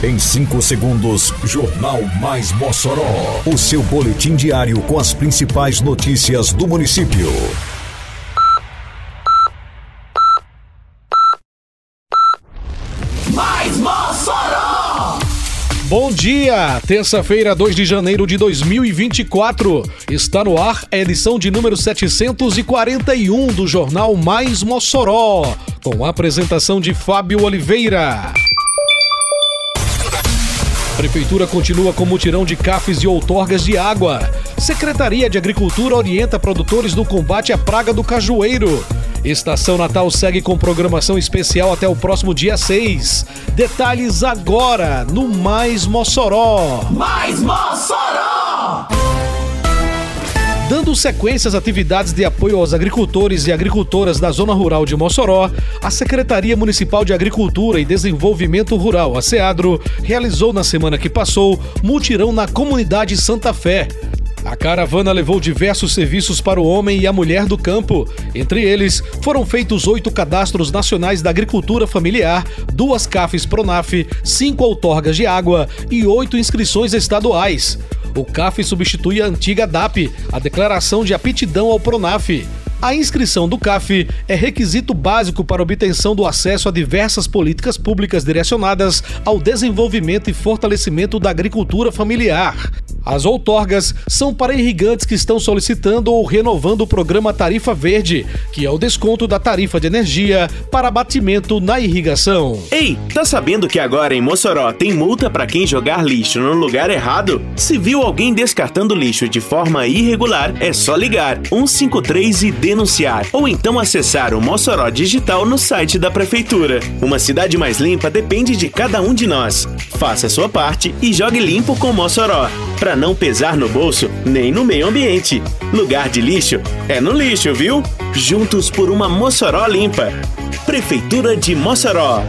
Em 5 segundos, Jornal Mais Mossoró. O seu boletim diário com as principais notícias do município. Mais Mossoró! Bom dia! Terça-feira, 2 de janeiro de 2024. Está no ar a edição de número 741 do Jornal Mais Mossoró, com a apresentação de Fábio Oliveira. Prefeitura continua com mutirão de cafes e outorgas de água. Secretaria de Agricultura orienta produtores no combate à praga do cajueiro. Estação Natal segue com programação especial até o próximo dia 6. Detalhes agora no Mais Mossoró. Mais Mossoró! Dando sequência às atividades de apoio aos agricultores e agricultoras da zona rural de Mossoró, a Secretaria Municipal de Agricultura e Desenvolvimento Rural, a SEADRO, realizou na semana que passou mutirão na comunidade Santa Fé. A caravana levou diversos serviços para o homem e a mulher do campo. Entre eles, foram feitos oito cadastros nacionais da agricultura familiar, duas CAFs Pronaf, cinco outorgas de água e oito inscrições estaduais. O CAF substitui a antiga DAP, a Declaração de Aptidão ao Pronaf. A inscrição do CAF é requisito básico para obtenção do acesso a diversas políticas públicas direcionadas ao desenvolvimento e fortalecimento da agricultura familiar. As outorgas são para irrigantes que estão solicitando ou renovando o programa Tarifa Verde, que é o desconto da tarifa de energia para abatimento na irrigação. Ei, tá sabendo que agora em Mossoró tem multa para quem jogar lixo no lugar errado? Se viu alguém descartando lixo de forma irregular, é só ligar 153 e denunciar, ou então acessar o Mossoró Digital no site da prefeitura. Uma cidade mais limpa depende de cada um de nós. Faça a sua parte e jogue limpo com Mossoró, não pesar no bolso nem no meio ambiente. Lugar de lixo é no lixo, viu? Juntos por uma Mossoró limpa. Prefeitura de Mossoró.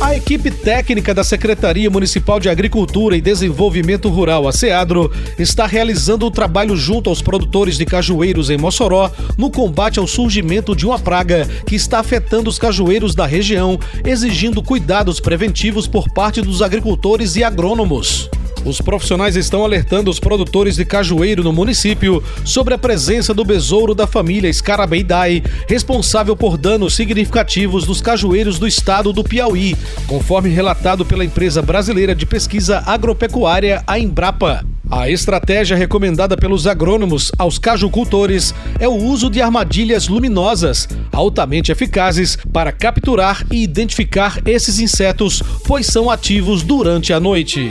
A equipe técnica da Secretaria Municipal de Agricultura e Desenvolvimento Rural, a SEADRO, está realizando o um trabalho junto aos produtores de cajueiros em Mossoró no combate ao surgimento de uma praga que está afetando os cajueiros da região, exigindo cuidados preventivos por parte dos agricultores e agrônomos. Os profissionais estão alertando os produtores de cajueiro no município sobre a presença do besouro da família Scarabeidae, responsável por danos significativos nos cajueiros do estado do Piauí, conforme relatado pela empresa brasileira de pesquisa agropecuária, a Embrapa. A estratégia recomendada pelos agrônomos aos cajucultores é o uso de armadilhas luminosas, altamente eficazes para capturar e identificar esses insetos, pois são ativos durante a noite.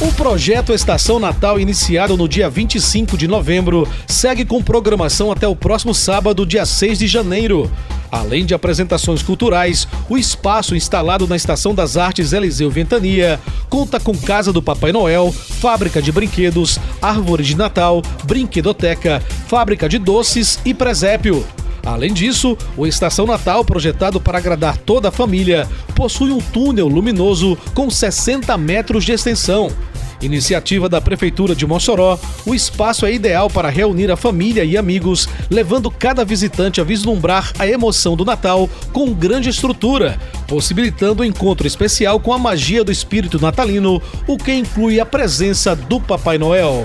O projeto Estação Natal, iniciado no dia 25 de novembro, segue com programação até o próximo sábado, dia 6 de janeiro. Além de apresentações culturais, o espaço instalado na Estação das Artes Eliseu Ventania conta com Casa do Papai Noel, fábrica de brinquedos, árvore de Natal, brinquedoteca, fábrica de doces e presépio. Além disso, o Estação Natal, projetado para agradar toda a família, possui um túnel luminoso com 60 metros de extensão. Iniciativa da Prefeitura de Mossoró, o espaço é ideal para reunir a família e amigos, levando cada visitante a vislumbrar a emoção do Natal com grande estrutura, possibilitando um encontro especial com a magia do espírito natalino, o que inclui a presença do Papai Noel.